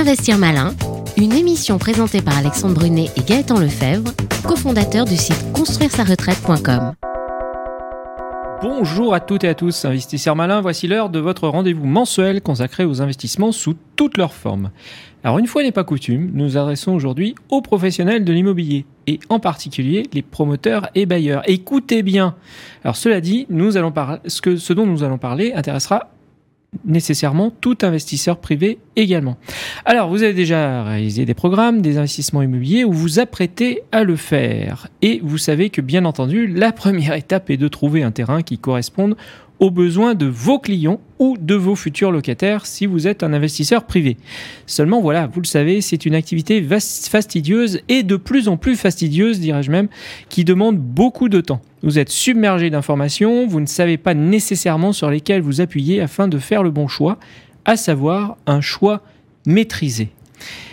Investir Malin, une émission présentée par Alexandre Brunet et Gaëtan Lefebvre, cofondateurs du site construire-sa-retraite.com. Bonjour à toutes et à tous, investisseurs malins, voici l'heure de votre rendez-vous mensuel consacré aux investissements sous toutes leurs formes. Alors une fois n'est pas coutume, nous adressons aujourd'hui aux professionnels de l'immobilier et en particulier les promoteurs et bailleurs. Écoutez bien. Alors cela dit, ce dont nous allons parler intéressera nécessairement tout investisseur privé également. Alors, vous avez déjà réalisé des programmes, des investissements immobiliers ou vous apprêtez à le faire. Et vous savez que, bien entendu, la première étape est de trouver un terrain qui corresponde aux besoins de vos clients ou de vos futurs locataires si vous êtes un investisseur privé. Seulement voilà, vous le savez, c'est une activité fastidieuse et de plus en plus fastidieuse, dirais-je même, qui demande beaucoup de temps. Vous êtes submergé d'informations, vous ne savez pas nécessairement sur lesquelles vous appuyer afin de faire le bon choix, à savoir un choix maîtrisé.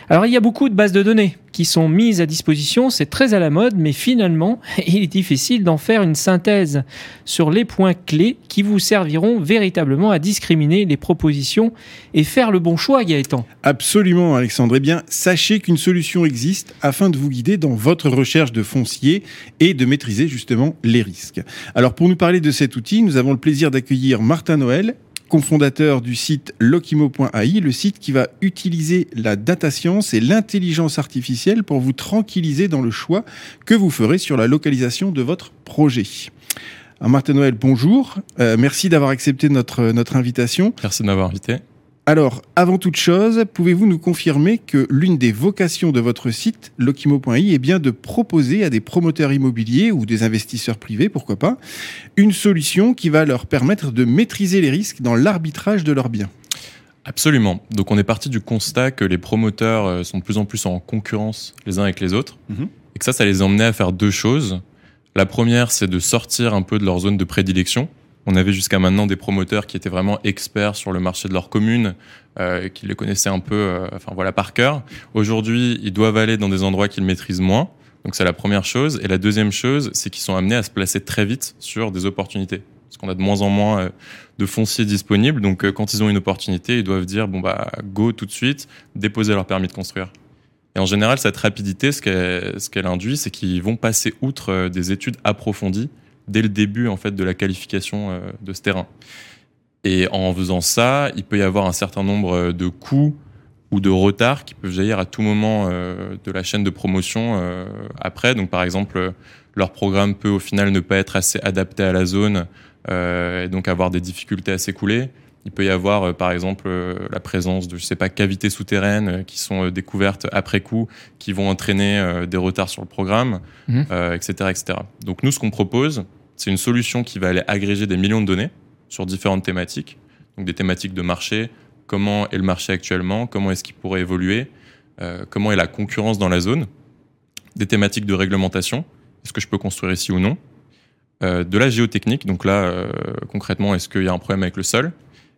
Alors il y a beaucoup de bases de données qui sont mises à disposition, c'est très à la mode, mais finalement il est difficile d'en faire une synthèse sur les points clés qui vous serviront véritablement à discriminer les propositions et faire le bon choix, Gaëtan. Absolument Alexandre. Eh bien, sachez qu'une solution existe afin de vous guider dans votre recherche de foncier et de maîtriser justement les risques. Alors pour nous parler de cet outil, nous avons le plaisir d'accueillir Martin Noël, cofondateur du site Lokimo.ai, le site qui va utiliser la data science et l'intelligence artificielle pour vous tranquilliser dans le choix que vous ferez sur la localisation de votre projet. Martin Noël, bonjour. Euh, merci d'avoir accepté notre, notre invitation. Merci de m'avoir invité. Alors, avant toute chose, pouvez-vous nous confirmer que l'une des vocations de votre site, Lokimo.i, est bien de proposer à des promoteurs immobiliers ou des investisseurs privés, pourquoi pas, une solution qui va leur permettre de maîtriser les risques dans l'arbitrage de leurs biens? Absolument. Donc on est parti du constat que les promoteurs euh, sont de plus en plus en concurrence les uns avec les autres, mhm. et que ça, ça les emmenait à faire deux choses. La première, c'est de sortir un peu de leur zone de prédilection, on avait jusqu'à maintenant des promoteurs qui étaient vraiment experts sur le marché de leur commune, euh, qui les connaissaient un peu, euh, enfin voilà, par cœur. Aujourd'hui, ils doivent aller dans des endroits qu'ils maîtrisent moins. Donc c'est la première chose. Et la deuxième chose, c'est qu'ils sont amenés à se placer très vite sur des opportunités. Parce qu'on a de moins en moins euh, de fonciers disponibles. Donc euh, quand ils ont une opportunité, ils doivent dire, bon bah, go tout de suite, déposer leur permis de construire. Et en général, cette rapidité, ce qu'elle induit, c'est qu'ils vont passer outre des études approfondies dès le début en fait de la qualification euh, de ce terrain. Et en faisant ça, il peut y avoir un certain nombre de coûts ou de retards qui peuvent jaillir à tout moment euh, de la chaîne de promotion euh, après. Donc par exemple, leur programme peut au final ne pas être assez adapté à la zone et donc avoir des difficultés à s'écouler. Il peut y avoir, par exemple, la présence de, je sais pas, cavités souterraines qui sont découvertes après coup, qui vont entraîner des retards sur le programme, etc., mmh. etc. Donc nous, ce qu'on propose, c'est une solution qui va aller agréger des millions de données sur différentes thématiques. Donc des thématiques de marché, comment est le marché actuellement, comment est-ce qu'il pourrait évoluer, euh, comment est la concurrence dans la zone, des thématiques de réglementation, est-ce que je peux construire ici ou non, euh, de la géotechnique, donc là euh, concrètement est-ce qu'il y a un problème avec le sol,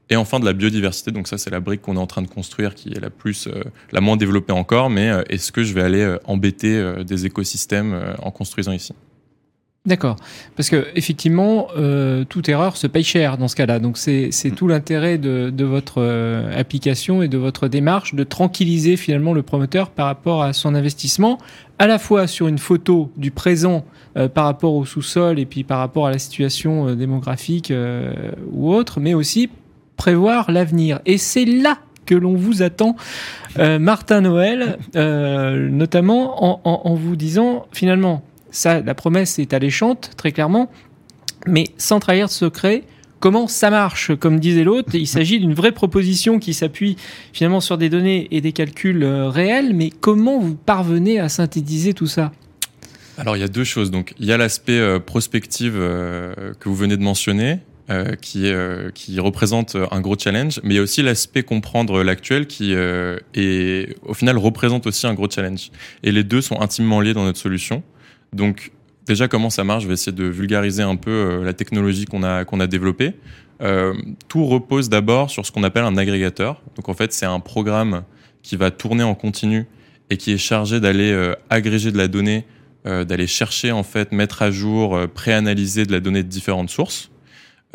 et enfin de la biodiversité, donc ça c'est la brique qu'on est en train de construire qui est la plus, la moins développée encore, mais est-ce que je vais aller embêter des écosystèmes en construisant ici? D'accord. Parce que effectivement, euh, toute erreur se paye cher dans ce cas-là. Donc c'est mm. tout l'intérêt de, votre euh, application et de votre démarche de tranquilliser finalement le promoteur par rapport à son investissement, à la fois sur une photo du présent euh, par rapport au sous-sol et puis par rapport à la situation démographique ou autre, mais aussi prévoir l'avenir. Et c'est là que l'on vous attend, Martin Noël, notamment en vous disant finalement la promesse est alléchante, très clairement, mais sans trahir de secret, comment ça marche? Comme disait l'autre, il s'agit d'une vraie proposition qui s'appuie finalement sur des données et des calculs euh, réels, mais comment vous parvenez à synthétiser tout ça? Alors il y a deux choses. Donc il y a l'aspect euh, prospective euh, que vous venez de mentionner, qui, représente un gros challenge, mais il y a aussi l'aspect comprendre l'actuel qui au final représente aussi un gros challenge. Et les deux sont intimement liés dans notre solution. Donc déjà comment ça marche, je vais essayer de vulgariser un peu euh, la technologie qu'on a, qu'on a développée. Euh, tout repose d'abord sur ce qu'on appelle un agrégateur. Donc en fait c'est un programme qui va tourner en continu et qui est chargé d'aller euh, agréger de la donnée, d'aller chercher en fait, mettre à jour, préanalyser de la donnée de différentes sources.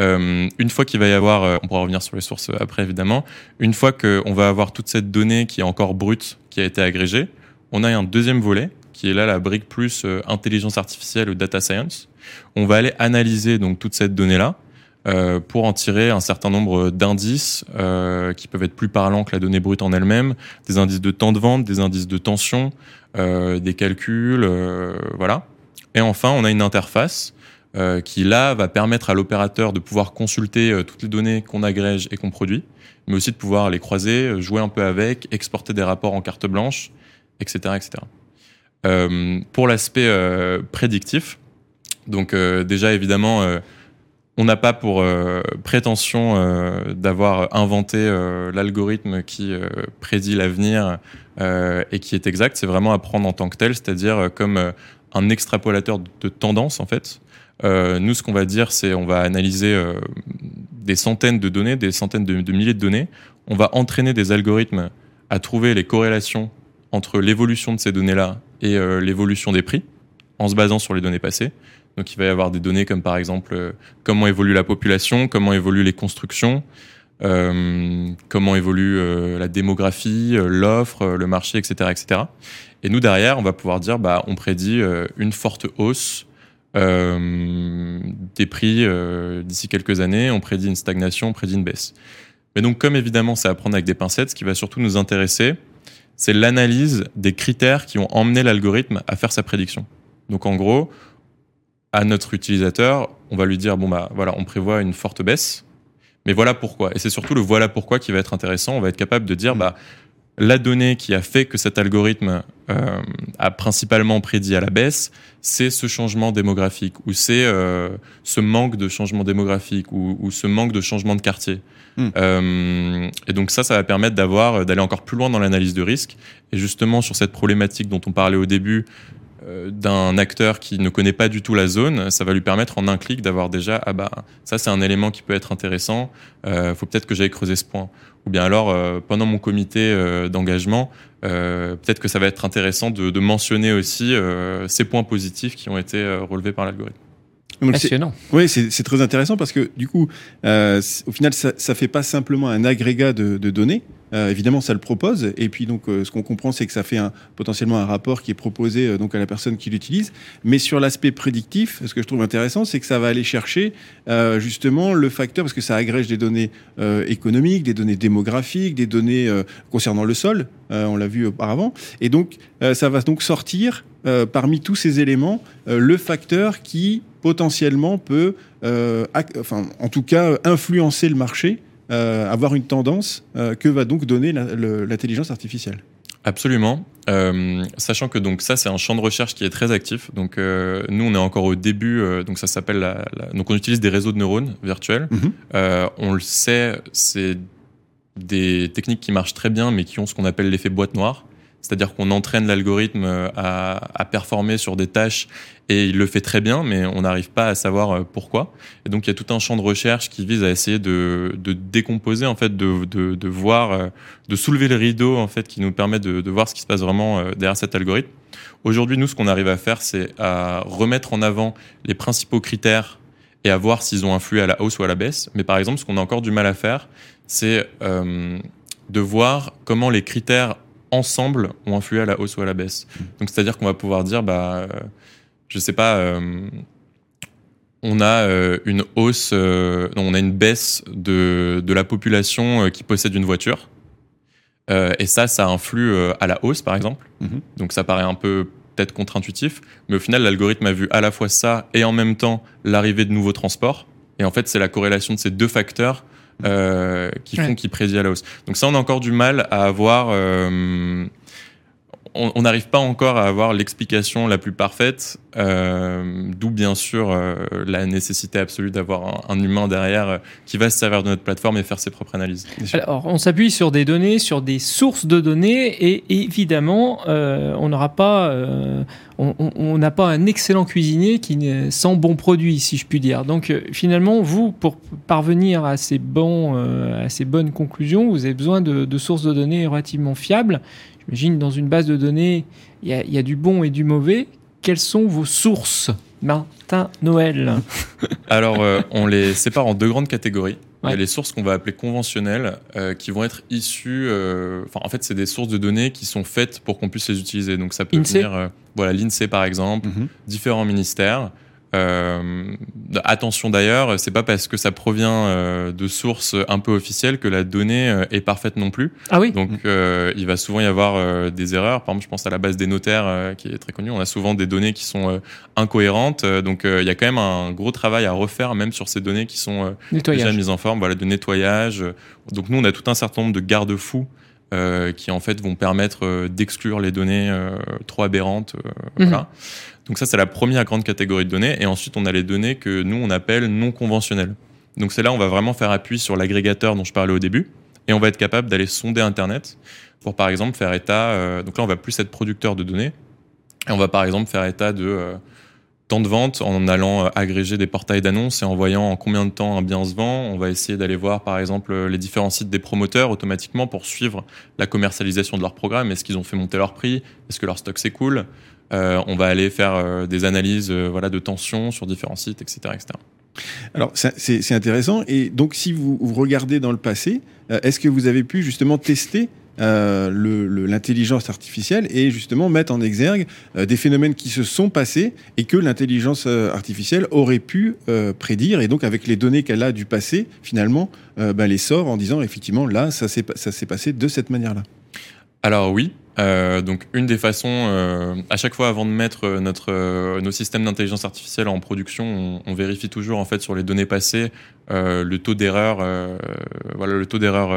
Une fois qu'il va y avoir, on pourra revenir sur les sources après évidemment, une fois qu'on va avoir toute cette donnée qui est encore brute, qui a été agrégée, on a un deuxième volet qui est là la brique plus euh, intelligence artificielle ou data science. On va aller analyser donc toute cette donnée-là euh, pour en tirer un certain nombre d'indices euh, qui peuvent être plus parlants que la donnée brute en elle-même, des indices de temps de vente, des indices de tension, des calculs, voilà. Et enfin, on a une interface qui là va permettre à l'opérateur de pouvoir consulter toutes les données qu'on agrège et qu'on produit, mais aussi de pouvoir les croiser, jouer un peu avec, exporter des rapports en carte blanche, etc. etc. pour l'aspect prédictif, donc déjà évidemment, on n'a pas pour prétention d'avoir inventé l'algorithme qui prédit l'avenir et qui est exact, c'est vraiment à prendre en tant que tel, c'est-à-dire comme un extrapolateur de tendance en fait. Euh, nous, ce qu'on va dire, c'est on va analyser euh, des centaines de données, des centaines de, milliers de données. On va entraîner des algorithmes à trouver les corrélations entre l'évolution de ces données-là et euh, l'évolution des prix, en se basant sur les données passées. Donc, il va y avoir des données comme par exemple comment évolue la population, comment évoluent les constructions, comment évolue la démographie, l'offre, le marché, etc., etc. Et nous derrière, on va pouvoir dire, bah, on prédit une forte hausse euh, des prix euh, d'ici quelques années, on prédit une stagnation, on prédit une baisse. Mais donc, comme évidemment, c'est à prendre avec des pincettes, ce qui va surtout nous intéresser, c'est l'analyse des critères qui ont emmené l'algorithme à faire sa prédiction. Donc, en gros, à notre utilisateur, on va lui dire bon bah voilà, on prévoit une forte baisse, mais voilà pourquoi. Et c'est surtout le voilà pourquoi qui va être intéressant. On va être capable de dire bah la donnée qui a fait que cet algorithme euh, a principalement prédit à la baisse, c'est ce changement démographique ou c'est euh, ce manque de changement démographique ou, ce manque de changement de quartier. Hmm. Euh, et donc ça, ça va permettre d'avoir d'aller encore plus loin dans l'analyse de risque. Et justement sur cette problématique dont on parlait au début d'un acteur qui ne connaît pas du tout la zone, ça va lui permettre en un clic d'avoir déjà ah bah ça c'est un élément qui peut être intéressant. Faut peut-être que j'aille creuser ce point. Ou bien alors euh, pendant mon comité euh, d'engagement, peut-être que ça va être intéressant de, de mentionner aussi ces points positifs qui ont été relevés par l'algorithme. Passionnant. Oui, c'est très intéressant parce que du coup, au final, ça, ça fait pas simplement un agrégat de, de données, euh, évidemment, ça le propose. Et puis, donc, euh, ce qu'on comprend, c'est que ça fait potentiellement un rapport qui est proposé euh, donc à la personne qui l'utilise. Mais sur l'aspect prédictif, ce que je trouve intéressant, c'est que ça va aller chercher justement le facteur, parce que ça agrège des données économiques, des données démographiques, des données concernant le sol. on l'a vu auparavant. Et donc, ça va donc sortir parmi tous ces éléments le facteur qui potentiellement peut, enfin, en tout cas, influencer le marché euh, avoir une tendance euh, que va donc donner l'intelligence artificielle? Absolument. Euh, sachant que donc ça c'est un champ de recherche qui est très actif. Donc nous on est encore au début. donc ça s'appelle la, donc on utilise des réseaux de neurones virtuels. Mhm. on le sait, c'est des techniques qui marchent très bien, mais qui ont ce qu'on appelle l'effet boîte noire. C'est-à-dire qu'on entraîne l'algorithme euh, à, performer sur des tâches et il le fait très bien, mais on n'arrive pas à savoir euh, pourquoi. Et donc il y a tout un champ de recherche qui vise à essayer de, décomposer, en fait, de, voir, euh, de soulever le rideau, en fait, qui nous permet de, voir ce qui se passe vraiment derrière cet algorithme. Aujourd'hui, nous, ce qu'on arrive à faire, c'est à remettre en avant les principaux critères et à voir s'ils ont influé à la hausse ou à la baisse. Mais par exemple, ce qu'on a encore du mal à faire, c'est de voir comment les critères ensemble ont influé à la hausse ou à la baisse. Donc c'est-à-dire qu'on va pouvoir dire, bah, euh, je sais pas, euh, on a euh, une hausse, on a une baisse de, de la population qui possède une voiture. et ça, ça influe à la hausse, par exemple. Mhm. Donc ça paraît un peu peut-être contre-intuitif, mais au final, l'algorithme a vu à la fois ça et en même temps l'arrivée de nouveaux transports. Et en fait, c'est la corrélation de ces deux facteurs qui font qu'il prédit à la hausse. Donc ça, on a encore du mal à avoir. On n'arrive pas encore à avoir l'explication la plus parfaite, euh, d'où bien sûr euh, la nécessité absolue d'avoir un, humain derrière euh, qui va se servir de notre plateforme et faire ses propres analyses. Alors, on s'appuie sur des données, sur des sources de données, et évidemment, on n'aura pas, on n'a pas un excellent cuisinier qui sans bon produit, si je puis dire. Donc, finalement, vous, pour parvenir à ces bons, à ces bonnes conclusions, vous avez besoin de sources de données relativement fiables J'imagine dans une base de données, il y, a, du bon et du mauvais. quelles sont vos sources Martin Noël? Alors, euh, on les sépare en deux grandes catégories. Il y a les sources qu'on va appeler conventionnelles, euh, qui vont être issues. euh, Enfin, en fait, c'est des sources de données qui sont faites pour qu'on puisse les utiliser. Donc, ça peut INSEE venir, euh, voilà, l'INSEE par exemple, Mhm. différents ministères. Euh, attention d'ailleurs, c'est pas parce que ça provient euh, de sources un peu officielles que la donnée euh, est parfaite non plus. Ah oui Donc, euh, il va souvent y avoir euh, des erreurs. Par exemple, je pense à la base des notaires, euh, qui est très connue. On a souvent des données qui sont euh, incohérentes. Euh, donc, euh, il y a quand même un gros travail à refaire, même sur ces données qui sont euh, déjà mises en forme, voilà, de nettoyage. Donc, nous, on a tout un certain nombre de garde-fous. euh, qui en fait vont permettre euh, d'exclure les données euh, trop aberrantes. euh, Mhm. voilà. Donc ça c'est la première grande catégorie de données et ensuite on a les données que nous on appelle non conventionnelles. Donc c'est là on va vraiment faire appui sur l'agrégateur dont je parlais au début et on va être capable d'aller sonder Internet pour par exemple faire état. euh, donc là, on va plus être producteur de données et on va par exemple faire état de euh, temps de vente en allant euh, agréger des portails d'annonces et en voyant en combien de temps un bien se vend. On va essayer d'aller voir par exemple les différents sites des promoteurs automatiquement pour suivre la commercialisation de leur programme. Est-ce qu'ils ont fait monter leur prix? Est-ce que leur stock s'écoule? On va aller faire euh, des analyses euh, voilà, de tension sur différents sites, etc. etc. Alors, c'est- intéressant. Et donc, si vous, vous regardez dans le passé, euh, est-ce que vous avez pu justement tester euh, l'intelligence artificielle et justement mettre en exergue euh, des phénomènes qui se sont passés et que l'intelligence euh, artificielle aurait pu euh, prédire? Et donc avec les données qu'elle a du passé finalement euh, ben, les sort en disant effectivement là ça s'est pa- ça s'est passé de cette manière là Alors oui, euh, donc une des façons, euh, à chaque fois avant de mettre euh, notre, euh, nos systèmes d'intelligence artificielle en production, on, on vérifie toujours en fait sur les données passées euh, le taux d'erreur, euh, voilà le taux d'erreur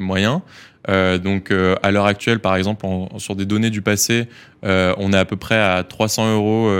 moyen. Donc à l'heure actuelle, par exemple, en- sur des données du passé, on est à peu près à 300 euros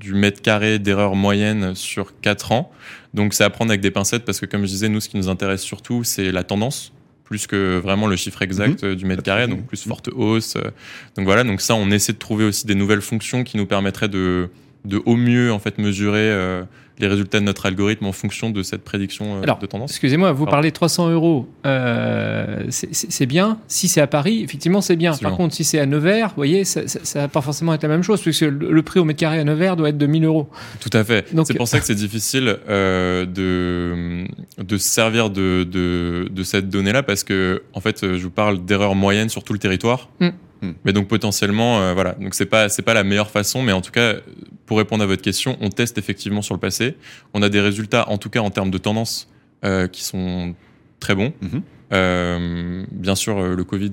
du mètre carré d'erreur moyenne sur 4 ans. Donc c'est à prendre avec des pincettes parce que comme je disais, nous ce qui nous intéresse surtout c'est la tendance plus que vraiment le chiffre exact euh, du mètre carré, donc plus forte hausse. euh. Donc voilà, donc ça, on essaie de trouver aussi des nouvelles fonctions qui nous permettraient de, de au mieux en fait mesurer euh, les résultats de notre algorithme en fonction de cette prédiction euh, Alors, de tendance. Excusez-moi, vous Pardon. parlez de 300 euros. euh, c'est- bien. Si c'est à Paris, effectivement, c'est bien. Absolument. Par contre, si c'est à Nevers, vous voyez, ça, va pas forcément être la même chose, puisque le, le prix au mètre carré à Nevers doit être de 1000 euros. Tout à fait. C'est pour ça que c'est difficile euh, de, de se servir de, de, de cette donnée-là parce que, en fait, je vous parle d'erreurs moyennes sur tout le territoire. Mm. Mm. Mais donc potentiellement, euh, voilà. Donc c'est pas c'est pas la meilleure façon, mais en tout cas, pour répondre à votre question, on teste effectivement sur le passé. On a des résultats, en tout cas en termes de tendance, euh, qui sont très bons. Mhm. Euh, bien sûr, le Covid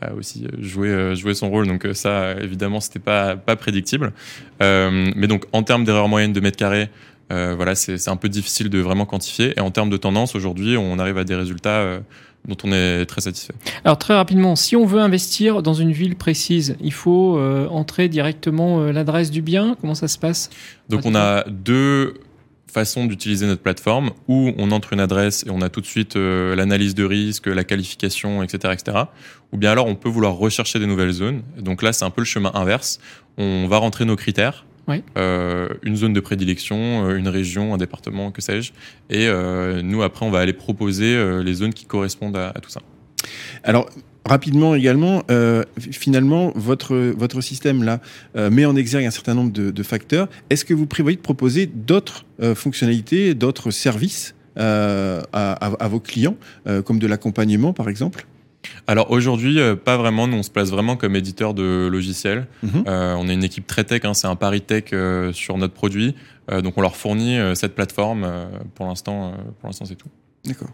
a aussi joué, joué son rôle, donc ça, évidemment, c'était pas, pas prédictible. Mais donc, en termes d'erreur moyenne de mètre carré, euh, voilà, c'est un peu difficile de vraiment quantifier. Et en termes de tendance, aujourd'hui, on arrive à des résultats euh, dont on est très satisfait. Alors très rapidement, si on veut investir dans une ville précise, il faut euh, entrer directement l'adresse du bien. Comment ça se passe? Donc, on a deux façons d'utiliser notre plateforme où on entre une adresse et on a tout de suite euh, l'analyse de risque, la qualification, etc., etc. Ou bien alors on peut vouloir rechercher des nouvelles zones. Donc là, c'est un peu le chemin inverse. On va rentrer nos critères. Oui. Euh, une zone de prédilection, euh, une région, un département, que sais-je. Et euh, nous, après, on va aller proposer les zones qui correspondent à, à tout ça. Alors, rapidement également, euh, finalement, votre, votre système là euh, met en exergue un certain nombre de, de facteurs. Est-ce que vous prévoyez de proposer d'autres euh, fonctionnalités, d'autres services euh, à, à- à vos clients, euh, comme de l'accompagnement par exemple? Alors aujourd'hui, euh, pas vraiment. Nous, on se place vraiment comme éditeur de logiciels. Mhm. Euh, on est une équipe très tech. hein, c'est un pari tech euh, sur notre produit. Euh, donc, on leur fournit euh, cette plateforme. Euh, pour l'instant, euh, pour l'instant, c'est tout. D'accord.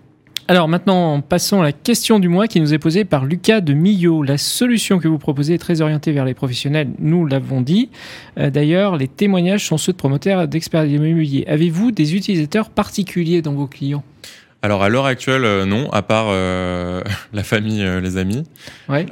Alors maintenant, passons à la question du mois qui nous est posée par Lucas de Millau. La solution que vous proposez est très orientée vers les professionnels, nous l'avons dit. Euh, D'ailleurs, les témoignages sont ceux de promoteurs d'experts immobiliers. Avez-vous des utilisateurs particuliers dans vos clients? Alors, à l'heure actuelle, euh, non, à part euh, la famille, euh, les amis, Ouais.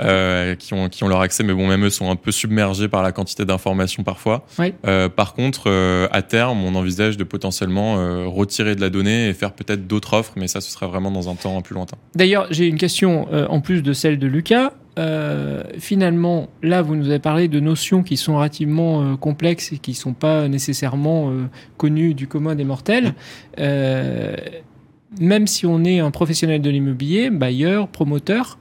qui, ont, qui ont leur accès, mais bon, même eux sont un peu submergés par la quantité d'informations parfois. Ouais. Par contre, à terme, on envisage de potentiellement retirer de la donnée et faire peut-être d'autres offres, mais ça, ce sera vraiment dans un temps plus lointain. D'ailleurs, j'ai une question en plus de celle de Lucas. Euh, finalement, là, vous nous avez parlé de notions qui sont relativement euh, complexes et qui ne sont pas nécessairement euh, connues du commun des mortels. Même si on est un professionnel de l'immobilier, bailleur, promoteur,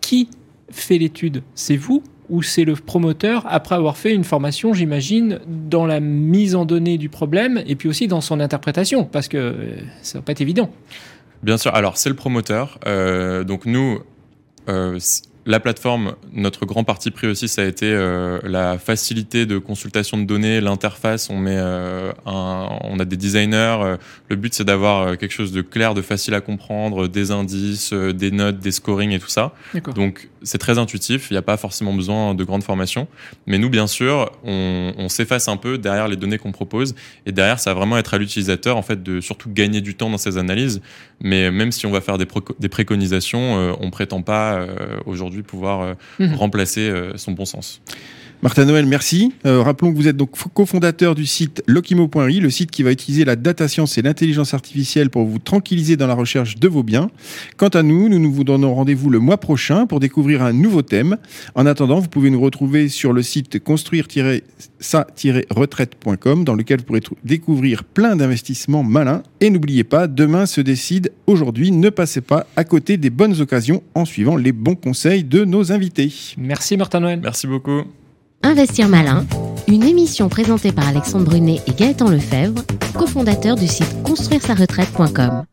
qui fait l'étude C'est vous ou c'est le promoteur après avoir fait une formation, j'imagine, dans la mise en données du problème et puis aussi dans son interprétation Parce que euh, ça va pas être évident. Bien sûr. Alors, c'est le promoteur. Euh, donc, nous, euh, la plateforme, notre grand parti pris aussi, ça a été euh, la facilité de consultation de données, l'interface. On met, euh, un, on a des designers. Euh, le but, c'est d'avoir euh, quelque chose de clair, de facile à comprendre, des indices, euh, des notes, des scorings et tout ça. Donc, c'est très intuitif. Il n'y a pas forcément besoin de grande formation. Mais nous, bien sûr, on, on s'efface un peu derrière les données qu'on propose. Et derrière, ça va vraiment être à l'utilisateur, en fait, de surtout gagner du temps dans ses analyses. Mais même si on va faire des, préco- des préconisations, euh, on prétend pas euh, aujourd'hui pouvoir euh, Mhm. remplacer son bon sens. Martin Noël, merci. Euh, rappelons que vous êtes donc cofondateur du site Lokimo.ri, le site qui va utiliser la data science et l'intelligence artificielle pour vous tranquilliser dans la recherche de vos biens. Quant à nous, nous nous vous donnons rendez-vous le mois prochain pour découvrir un nouveau thème. En attendant, vous pouvez nous retrouver sur le site construire-sa-retraite.com dans lequel vous pourrez découvrir plein d'investissements malins. Et n'oubliez pas, demain se décide aujourd'hui. Ne passez pas à côté des bonnes occasions en suivant les bons conseils de nos invités. Merci Martin Noël. Merci beaucoup. Investir malin, une émission présentée par Alexandre Brunet et Gaëtan Lefebvre, cofondateurs du site construire-sa-retraite.com.